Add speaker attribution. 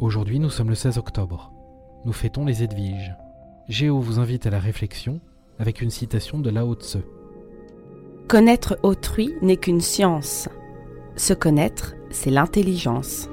Speaker 1: Aujourd'hui, nous sommes le 16 octobre. Nous fêtons les Edviges. Géo vous invite à la réflexion avec une citation de Lao Tse.
Speaker 2: Connaître autrui n'est qu'une science. Se connaître, c'est l'intelligence.